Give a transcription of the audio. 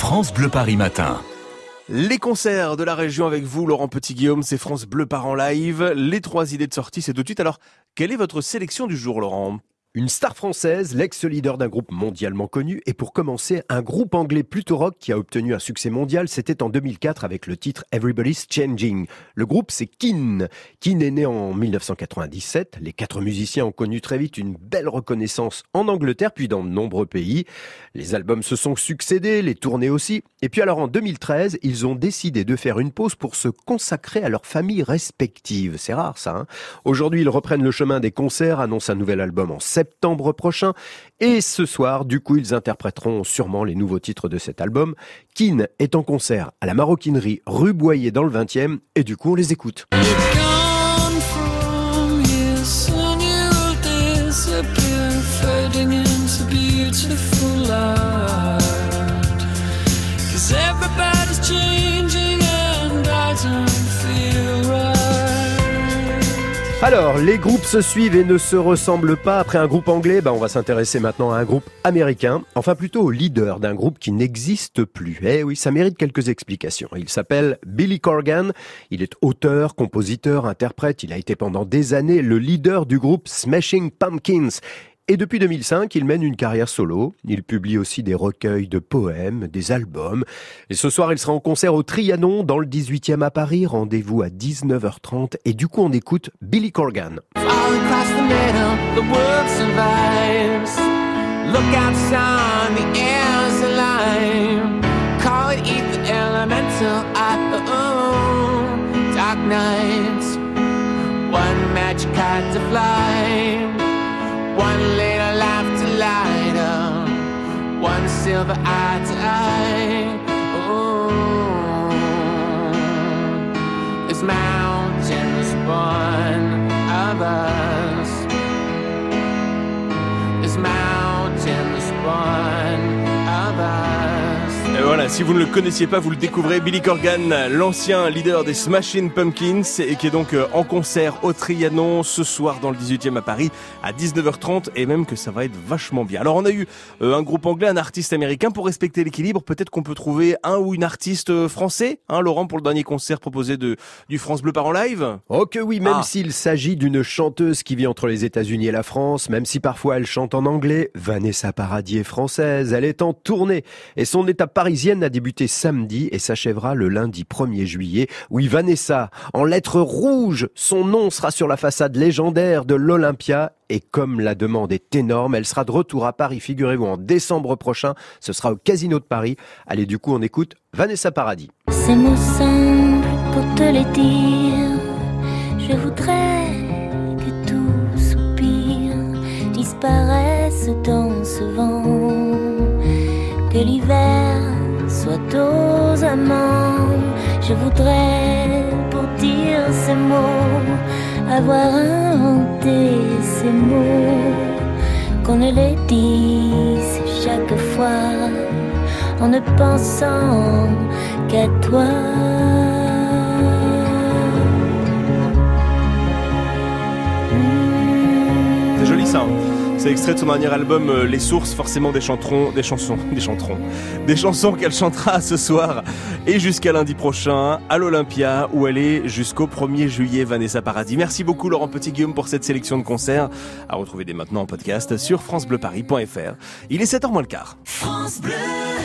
France Bleu Paris Matin. Les concerts de la région avec vous, Laurent Petit-Guillaume, c'est France Bleu Par en live. Les trois idées de sortie, c'est tout de suite. Alors, quelle est votre sélection du jour, Laurent? Une star française, l'ex-leader d'un groupe mondialement connu, et pour commencer, un groupe anglais plutôt rock qui a obtenu un succès mondial, c'était en 2004 avec le titre Everybody's Changing. Le groupe, c'est Keane. Keane est né en 1997. Les quatre musiciens ont connu très vite une belle reconnaissance en Angleterre, puis dans de nombreux pays. Les albums se sont succédés, les tournées aussi. Et puis alors en 2013, ils ont décidé de faire une pause pour se consacrer à leurs familles respectives. C'est rare ça. Hein Aujourd'hui, ils reprennent le chemin des concerts, annoncent un nouvel album en septembre prochain. Et ce soir, du coup, ils interpréteront sûrement les nouveaux titres de cet album. Keane est en concert à la maroquinerie rue Boyer dans le 20e. Et du coup, on les écoute. Alors, les groupes se suivent et ne se ressemblent pas. Après un groupe anglais, bah, on va s'intéresser maintenant à un groupe américain. Enfin, plutôt au leader d'un groupe qui n'existe plus. Eh oui, ça mérite quelques explications. Il s'appelle Billy Corgan. Il est auteur, compositeur, interprète. Il a été pendant des années le leader du groupe Smashing Pumpkins. Et depuis 2005, il mène une carrière solo. Il publie aussi des recueils de poèmes, des albums. Et ce soir, il sera en concert au Trianon, dans le 18e à Paris. Rendez-vous à 19h30. Et du coup, on écoute Billy Corgan. One magic to fly. One little life to light up. One silver eye to eye. Oh, it's mountains one of Et voilà, si vous ne le connaissiez pas, vous le découvrez. Billy Corgan, l'ancien leader des Smashing Pumpkins, et qui est donc euh, en concert au Trianon ce soir dans le 18e à Paris à 19h30, et même que ça va être vachement bien. Alors on a eu euh, un groupe anglais, un artiste américain. Pour respecter l'équilibre, peut-être qu'on peut trouver un ou une artiste euh, français, hein, Laurent, pour le dernier concert proposé de du France Bleu par en live. Oh que oui, même Ah. s'il s'agit d'une chanteuse qui vit entre les États-Unis et la France, même si parfois elle chante en anglais, Vanessa Paradis est française, elle est en tournée. Et son étape parisienne a débuté samedi et s'achèvera le lundi 1er juillet. Oui, Vanessa, en lettres rouges, son nom sera sur la façade légendaire de l'Olympia. Et comme la demande est énorme, elle sera de retour à Paris, figurez-vous, en décembre prochain. Ce sera au Casino de Paris. Allez, du coup, on écoute Vanessa Paradis. Ces mots simples pour te les dire. Je voudrais que tout soupir disparaisse dans ce vent. Que l'hiver aux amants. Je voudrais pour dire ces mots avoir inventé ces mots. Qu'on ne les dise chaque fois en ne pensant qu'à toi. C'est joli ça. C'est extrait de son dernier album euh, Les Sources, forcément des chanterons, des chansons, des chanterons, des chansons qu'elle chantera ce soir et jusqu'à lundi prochain à l'Olympia où elle est jusqu'au 1er juillet Vanessa Paradis. Merci beaucoup Laurent Petit Guillaume pour cette sélection de concerts à retrouver dès maintenant en podcast sur francebleuparis.fr. Il est 7h moins le quart. France Bleu.